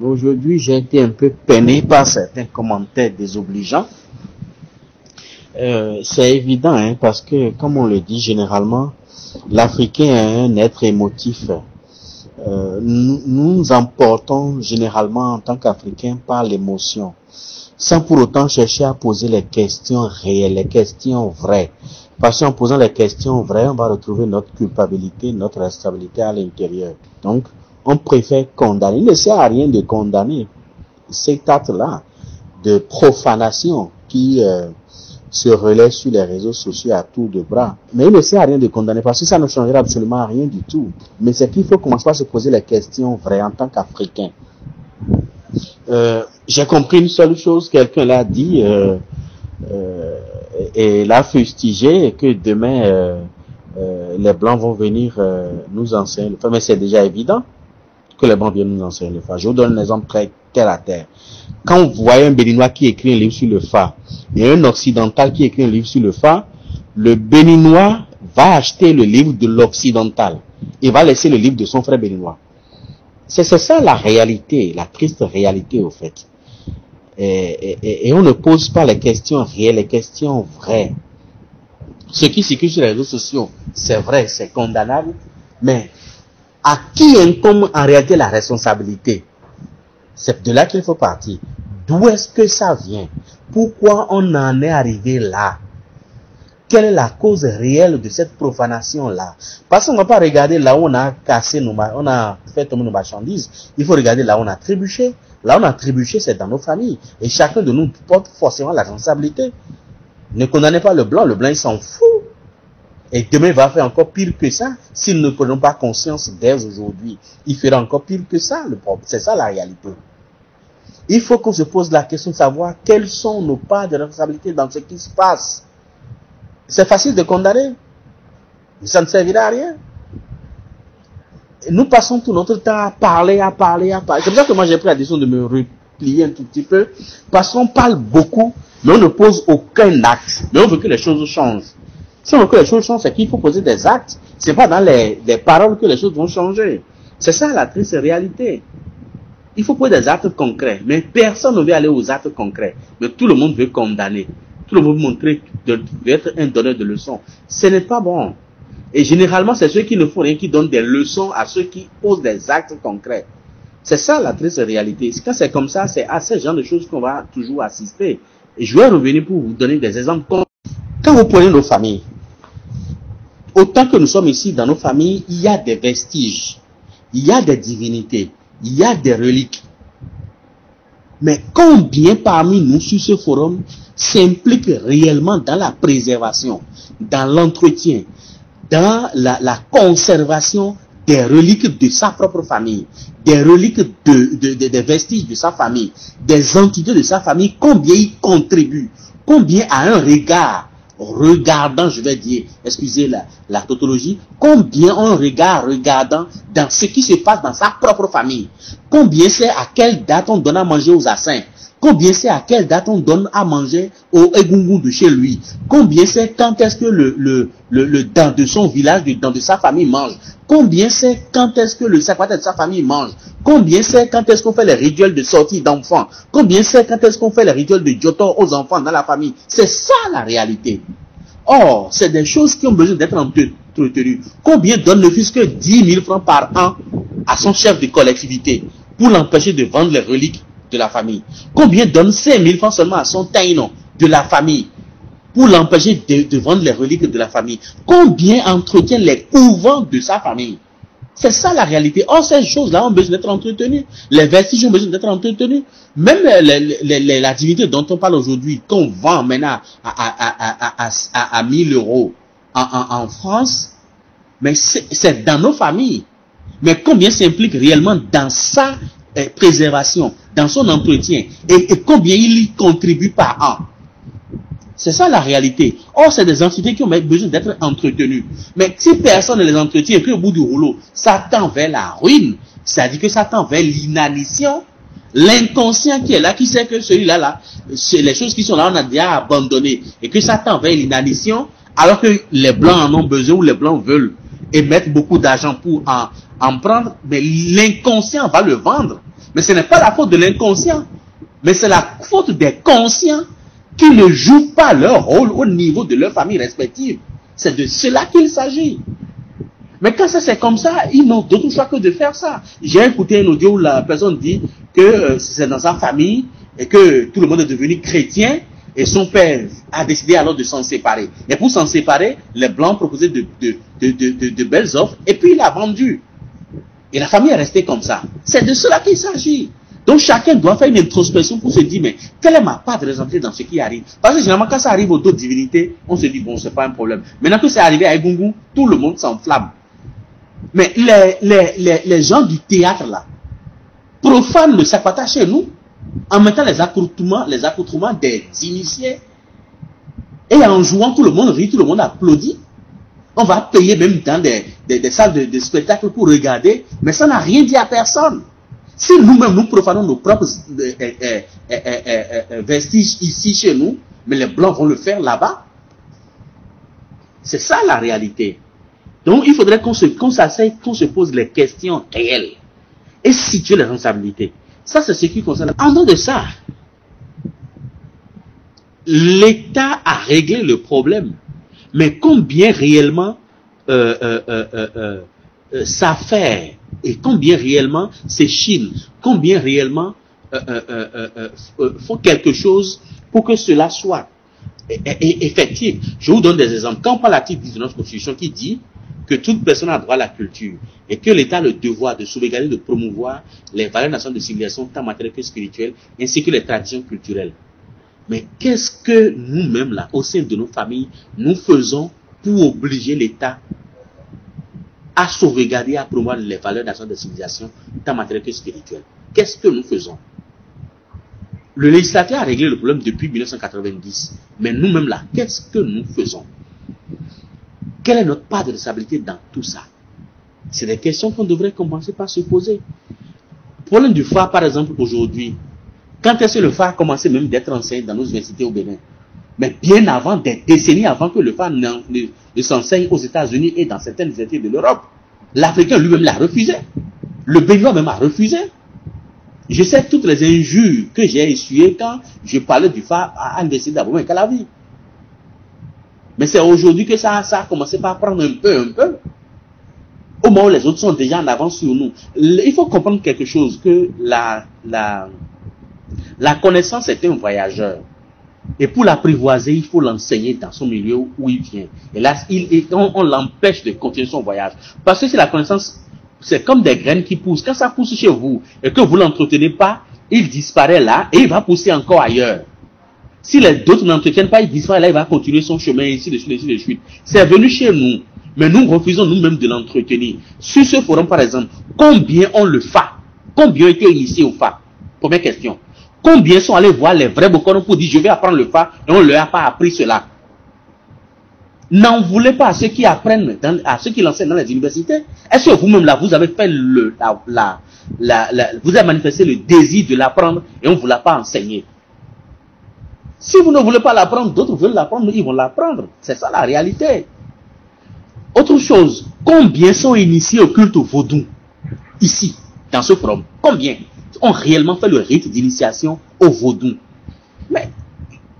Aujourd'hui, j'ai été un peu peiné par certains commentaires désobligeants. Euh, c'est évident, hein, parce que, comme on le dit généralement, l'Africain est un être émotif. Euh, nous, nous emportons généralement en tant qu'Africains par l'émotion, sans pour autant chercher à poser les questions réelles, les questions vraies. Parce qu'en posant les questions vraies, on va retrouver notre culpabilité, notre instabilité à l'intérieur. Donc, on préfère condamner. Il ne sert à rien de condamner cet acte-là de profanation qui euh, se relaie sur les réseaux sociaux à tour de bras. Mais il ne sert à rien de condamner parce que ça ne changera absolument rien du tout. Mais c'est qu'il faut commencer à se poser les questions vraies en tant qu'Africain. Euh, J'ai compris une seule chose, quelqu'un l'a dit, euh, et l'a fustigé, que demain, les Blancs vont venir nous enseigner. Mais c'est déjà évident que les Blancs viennent nous enseigner le phare. Je vous donne un exemple très terre à terre. Quand vous voyez un Béninois qui écrit un livre sur le phare et un Occidental qui écrit un livre sur le phare, le Béninois va acheter le livre de l'Occidental et va laisser le livre de son frère Béninois. C'est ça la réalité, la triste réalité au fait. Et, et, et, on ne pose pas les questions réelles, les questions vraies. Ce qui circule sur les réseaux sociaux, c'est vrai, c'est condamnable, mais à qui incombe en réalité la responsabilité? C'est de là qu'il faut partir. D'où est-ce que ça vient? Pourquoi on en est arrivé là? Quelle est la cause réelle de cette profanation-là? Parce qu'on ne va pas regarder là où on a cassé nos, on a fait tomber nos marchandises. Il faut regarder là où on a trébuché. Là où on a trébuché, c'est dans nos familles. Et chacun de nous porte forcément la responsabilité. Ne condamnez pas le blanc. Le blanc, il s'en fout. Et demain, il va faire encore pire que ça. S'ils ne prennent pas conscience dès aujourd'hui, il fera encore pire que ça. Le problème, c'est ça la réalité. Il faut qu'on se pose la question de savoir quelles sont nos parts de responsabilité dans ce qui se passe. C'est facile de condamner, mais ça ne servira à rien. Nous passons tout notre temps à parler, à parler, à parler. C'est pour ça que moi j'ai pris la décision de me replier un tout petit peu, parce qu'on parle beaucoup, mais on ne pose aucun acte. Mais on veut que les choses changent. Si on que les choses changent, c'est qu'il faut poser des actes. C'est pas dans les, les paroles que les choses vont changer. C'est ça la triste réalité. Il faut poser des actes concrets. Mais personne ne veut aller aux actes concrets. Mais tout le monde veut condamner. Tout le monde veut montrer, de, veut être un donneur de leçons. Ce n'est pas bon. Et généralement, c'est ceux qui ne font rien qui donnent des leçons à ceux qui posent des actes concrets. C'est ça la triste réalité. Quand c'est comme ça, c'est à ce genre de choses qu'on va toujours assister. Et je vais revenir pour vous donner des exemples. Quand vous prenez nos familles, autant que nous sommes ici dans nos familles, il y a des vestiges, il y a des divinités, il y a des reliques. Mais combien parmi nous sur ce forum s'impliquent réellement dans la préservation, dans l'entretien, dans la, conservation des reliques de sa propre famille, des reliques de, de, de, des vestiges de sa famille, des entités de sa famille, combien il contribue, combien à un regard regardant, je vais dire, excusez la, tautologie, combien on regarde regardant dans ce qui se passe dans sa propre famille, combien c'est à quelle date on donne à manger aux assins, Combien c'est à quelle date on donne à manger au Egungun de chez lui? Combien c'est quand est-ce que le, le, le, le dent de son village, le dent de sa famille mange? Combien c'est quand est-ce que le sacrateur de sa famille mange? Combien c'est quand est-ce qu'on fait les rituels de sortie d'enfants? Combien c'est quand est-ce qu'on fait les rituels de Jotor aux enfants dans la famille? C'est ça la réalité. Or, c'est des choses qui ont besoin d'être entretenues. Combien donne ne fût que 10 000 francs par an à son chef de collectivité pour l'empêcher de vendre les reliques de la famille Combien donne 5 000 francs seulement à son taïnon de la famille pour l'empêcher de, vendre les reliques de la famille? Combien entretient les couvents de sa famille? C'est ça la réalité. Or, ces choses-là ont besoin d'être entretenues. Les vestiges ont besoin d'être entretenus. Même les, les, les, la divinité dont on parle aujourd'hui, qu'on vend maintenant à, à, à, à, à 1000 euros en, en, en France, mais c'est dans nos familles. Mais combien s'implique réellement dans sa eh, préservation, dans son entretien, et, combien il y contribue par an c'est ça la réalité. Or, c'est des entités qui ont besoin d'être entretenues. Mais si personne ne les entretient, et puis au bout du rouleau, ça tend vers la ruine, c'est-à-dire que ça tend vers l'inanition, l'inconscient qui est là, qui sait que celui-là, là, c'est les choses qui sont là, on a déjà abandonné, et que ça tend vers l'inanition, alors que les blancs en ont besoin ou les blancs veulent, et mettre beaucoup d'argent pour en, en prendre, mais l'inconscient va le vendre. Mais ce n'est pas la faute de l'inconscient, mais c'est la faute des conscients qui ne jouent pas leur rôle au niveau de leur famille respective. C'est de cela qu'il s'agit. Mais quand c'est comme ça, ils n'ont d'autre choix que de faire ça. J'ai écouté un audio où la personne dit que euh, c'est dans sa famille et que tout le monde est devenu chrétien et son père a décidé alors de s'en séparer. Et pour s'en séparer, les blancs proposaient de, belles offres et puis il a vendu. Et la famille est restée comme ça. C'est de cela qu'il s'agit. Donc chacun doit faire une introspection pour se dire, mais quelle est ma part de responsabilité dans ce qui arrive? Parce que généralement, quand ça arrive aux d'autres divinités, on se dit, bon, c'est pas un problème. Maintenant que c'est arrivé à Egungun, tout le monde s'enflamme. Mais les, les, gens du théâtre là, profanent le sapata chez nous, en mettant les accoutrements, les accoutrements des initiés. Et en jouant, tout le monde rit, tout le monde applaudit. On va payer même dans des, des, salles de, de, spectacle pour regarder, mais ça n'a rien dit à personne. Si nous-mêmes nous profanons nos propres euh, euh, euh, vestiges ici chez nous, mais les blancs vont le faire là-bas. C'est ça la réalité. Donc il faudrait qu'on se, s'asseye, qu'on se pose les questions réelles et situer les responsabilités. Ça, c'est ce qui concerne. En dehors de ça, l'État a réglé le problème. Mais combien réellement ça fait et combien réellement c'est Chine, combien réellement euh, euh, euh, font quelque chose pour que cela soit effectif? Je vous donne des exemples. Quand on parle l'article 10 de notre Constitution qui dit que toute personne a droit à la culture et que l'État a le devoir de sauvegarder, de promouvoir les valeurs nationales de civilisation tant matérielles que spirituelles, ainsi que les traditions culturelles. Mais qu'est-ce que nous-mêmes, là, au sein de nos familles, nous faisons pour obliger l'État à sauvegarder, à promouvoir les valeurs nationales de civilisation, tant matérielles que spirituelles? Qu'est-ce que nous faisons? Le législateur a réglé le problème depuis 1990. Mais nous-mêmes là, qu'est-ce que nous faisons? Quelle est notre part de responsabilité dans tout ça? C'est des questions qu'on devrait commencer par se poser. Problème du phare, par exemple, aujourd'hui. Quand est-ce que le phare a commencé même d'être enseigné dans nos universités au Bénin? Mais bien avant, des décennies avant que le phare ne, s'enseigne aux États-Unis et dans certaines universités de l'Europe. L'Africain lui-même l'a refusé. Le Béninois même a refusé. Je sais toutes les injures que j'ai essuyées quand je parlais du phare à l'université d'Abomey Calavi. Mais c'est aujourd'hui que ça, ça a commencé par prendre un peu, un peu. Au moment où les autres sont déjà en avance sur nous. Il faut comprendre quelque chose, que la, la, la connaissance est un voyageur. Et pour l'apprivoiser, il faut l'enseigner dans son milieu où il vient. Et là, il, on, l'empêche de continuer son voyage. Parce que c'est la connaissance, c'est comme des graines qui poussent. Quand ça pousse chez vous et que vous l'entretenez pas, il disparaît là et il va pousser encore ailleurs. Si les d'autres n'entretiennent pas, il disparaît là, il va continuer son chemin ici, de suite, ici, de suite. C'est venu chez nous. Mais nous refusons nous-mêmes de l'entretenir. Sur ce forum, par exemple, combien on le fait Combien ont été initiés au FA Première question. Combien sont allés voir les vrais Bokono pour dire je vais apprendre le fa et on ne leur a pas appris cela? N'en voulez pas à ceux qui apprennent, à ceux qui l'enseignent dans les universités. Est-ce que vous-même là, vous avez fait le, la, la, vous avez manifesté le désir de l'apprendre et on ne vous l'a pas enseigné? Si vous ne voulez pas l'apprendre, d'autres veulent l'apprendre, ils vont l'apprendre. C'est ça la réalité. Autre chose, combien sont initiés au culte vaudou ici, dans ce forum? Combien ont réellement fait le rite d'initiation au vaudou? Mais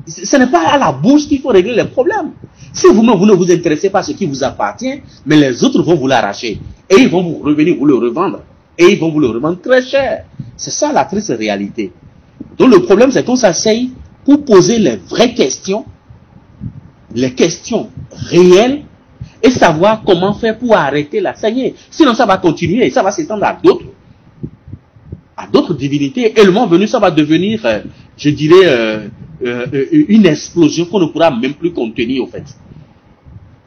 ce n'est pas à la bouche qu'il faut régler les problèmes. Si vous-même, vous ne vous intéressez pas à ce qui vous appartient, mais les autres vont vous l'arracher. Et ils vont vous revenir vous le revendre. Et ils vont vous le revendre très cher. C'est ça la triste réalité. Donc le problème, c'est qu'on s'asseye pour poser les vraies questions, les questions réelles, et savoir comment faire pour arrêter la saignée. Sinon, ça va continuer et ça va s'étendre à d'autres à d'autres divinités. Et le moment venu, ça va devenir, euh, je dirais, euh, euh, une explosion qu'on ne pourra même plus contenir, au fait.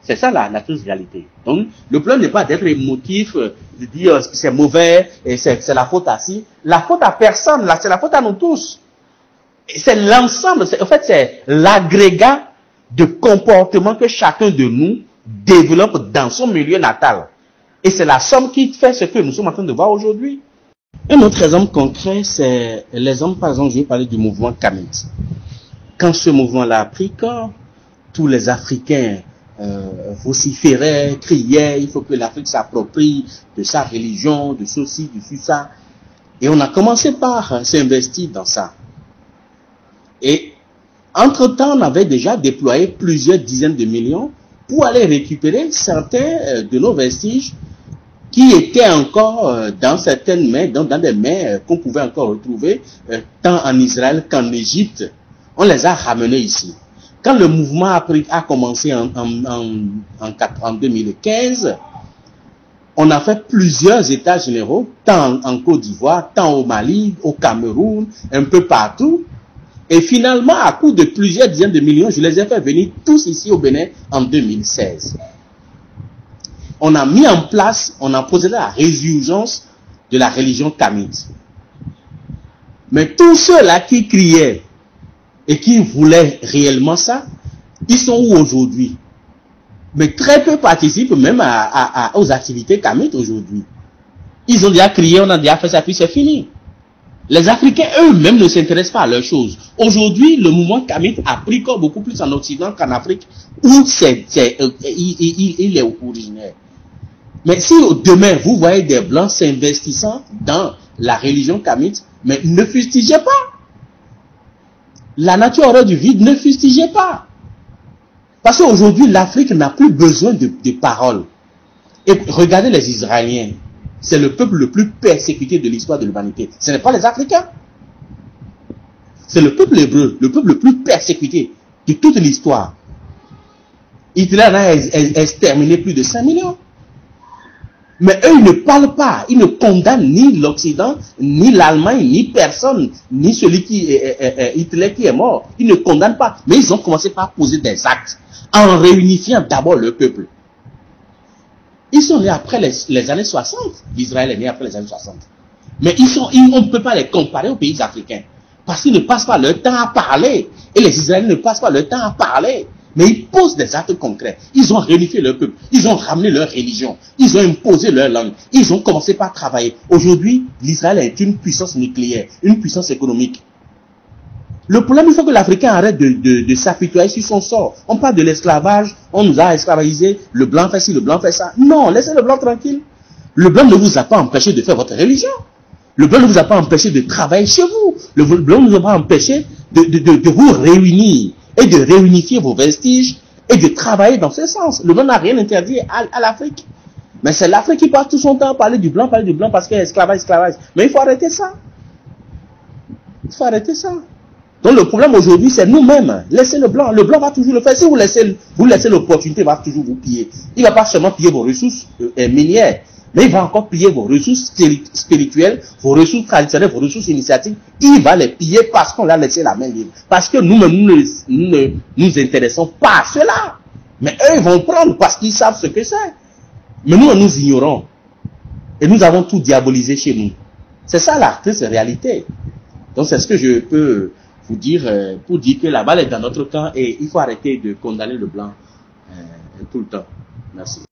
C'est ça la, la réalité. Donc, le problème n'est pas d'être émotif, de dire c'est mauvais et c'est la faute à si. La faute à personne, là, c'est la faute à nous tous. C'est l'ensemble, en fait, c'est l'agrégat de comportement que chacun de nous développe dans son milieu natal. Et c'est la somme qui fait ce que nous sommes en train de voir aujourd'hui. Un autre exemple concret, c'est l'exemple, par exemple, je vais parler du mouvement Kamet. Quand ce mouvement-là a pris corps, tous les Africains euh, vociféraient, criaient, il faut que l'Afrique s'approprie de sa religion, de ceci, de ça. Et on a commencé par s'investir dans ça. Et entre-temps, on avait déjà déployé plusieurs dizaines de millions pour aller récupérer certains de nos vestiges qui étaient encore dans certaines mains, dans, dans des mains qu'on pouvait encore retrouver, tant en Israël qu'en Égypte. On les a ramenés ici. Quand le mouvement a, commencé en, en, en, en, 2015, on a fait plusieurs états généraux, tant en, Côte d'Ivoire, tant au Mali, au Cameroun, un peu partout. Et finalement, à coup de plusieurs dizaines de millions, je les ai fait venir tous ici au Bénin en 2016. On a mis en place, on a posé la résurgence de la religion kamite. Mais tous ceux-là qui criaient et qui voulaient réellement ça, ils sont où aujourd'hui? Mais très peu participent même aux activités kamites aujourd'hui. Ils ont déjà crié, on a déjà fait ça, puis c'est fini. Les Africains eux-mêmes ne s'intéressent pas à leurs choses. Aujourd'hui, le mouvement kamite a pris corps beaucoup plus en Occident qu'en Afrique, où euh, il, est originaire. Mais si demain, vous voyez des Blancs s'investissant dans la religion kamite, mais ne fustigez pas la nature aurait du vide, ne fustigez pas. Parce qu'aujourd'hui, l'Afrique n'a plus besoin de, paroles. Et regardez les Israéliens. C'est le peuple le plus persécuté de l'histoire de l'humanité. Ce n'est pas les Africains. C'est le peuple hébreu, le peuple le plus persécuté de toute l'histoire. Hitler a exterminé plus de 5 millions. Mais eux, ils ne parlent pas, ils ne condamnent ni l'Occident, ni l'Allemagne, ni personne, ni celui qui Hitler qui est mort. Ils ne condamnent pas. Mais ils ont commencé par poser des actes en réunifiant d'abord le peuple. Ils sont nés après les, années 60. L'Israël est né après les années 60. Mais ils sont, ils, on ne peut pas les comparer aux pays africains. Parce qu'ils ne passent pas leur temps à parler. Et les Israéliens ne passent pas leur temps à parler. Mais ils posent des actes concrets. Ils ont réunifié leur peuple. Ils ont ramené leur religion. Ils ont imposé leur langue. Ils ont commencé par travailler. Aujourd'hui, l'Israël est une puissance nucléaire, une puissance économique. Le problème, il faut que l'Africain arrête de, s'apitoyer sur son sort. On parle de l'esclavage, on nous a esclavagisé, le blanc fait ci, le blanc fait ça. Non, laissez le blanc tranquille. Le blanc ne vous a pas empêché de faire votre religion. Le blanc ne vous a pas empêché de travailler chez vous. Le blanc ne vous a pas empêché de vous réunir et de réunifier vos vestiges et de travailler dans ce sens. Le blanc n'a rien interdit à, à l'Afrique. Mais c'est l'Afrique qui passe tout son temps à parler du blanc, parler du blanc parce qu'il y a esclavage, esclavage. Mais il faut arrêter ça. Il faut arrêter ça. Donc le problème aujourd'hui, c'est nous-mêmes. Laissez le blanc. Le blanc va toujours le faire. Si vous laissez, vous laissez l'opportunité, il va toujours vous piller. Il ne va pas seulement piller vos ressources euh, minières, mais il va encore piller vos ressources spirituelles, vos ressources traditionnelles, vos ressources initiatiques. Il va les piller parce qu'on l'a laissé la main libre. Parce que nous-mêmes, nous ne nous, nous intéressons pas à cela. Mais eux, ils vont prendre parce qu'ils savent ce que c'est. Mais nous, nous ignorons. Et nous avons tout diabolisé chez nous. C'est ça la triste réalité. Donc c'est ce que je peux vous dire euh, pour dire que la balle est dans notre camp et il faut arrêter de condamner le blanc euh, tout le temps. Merci.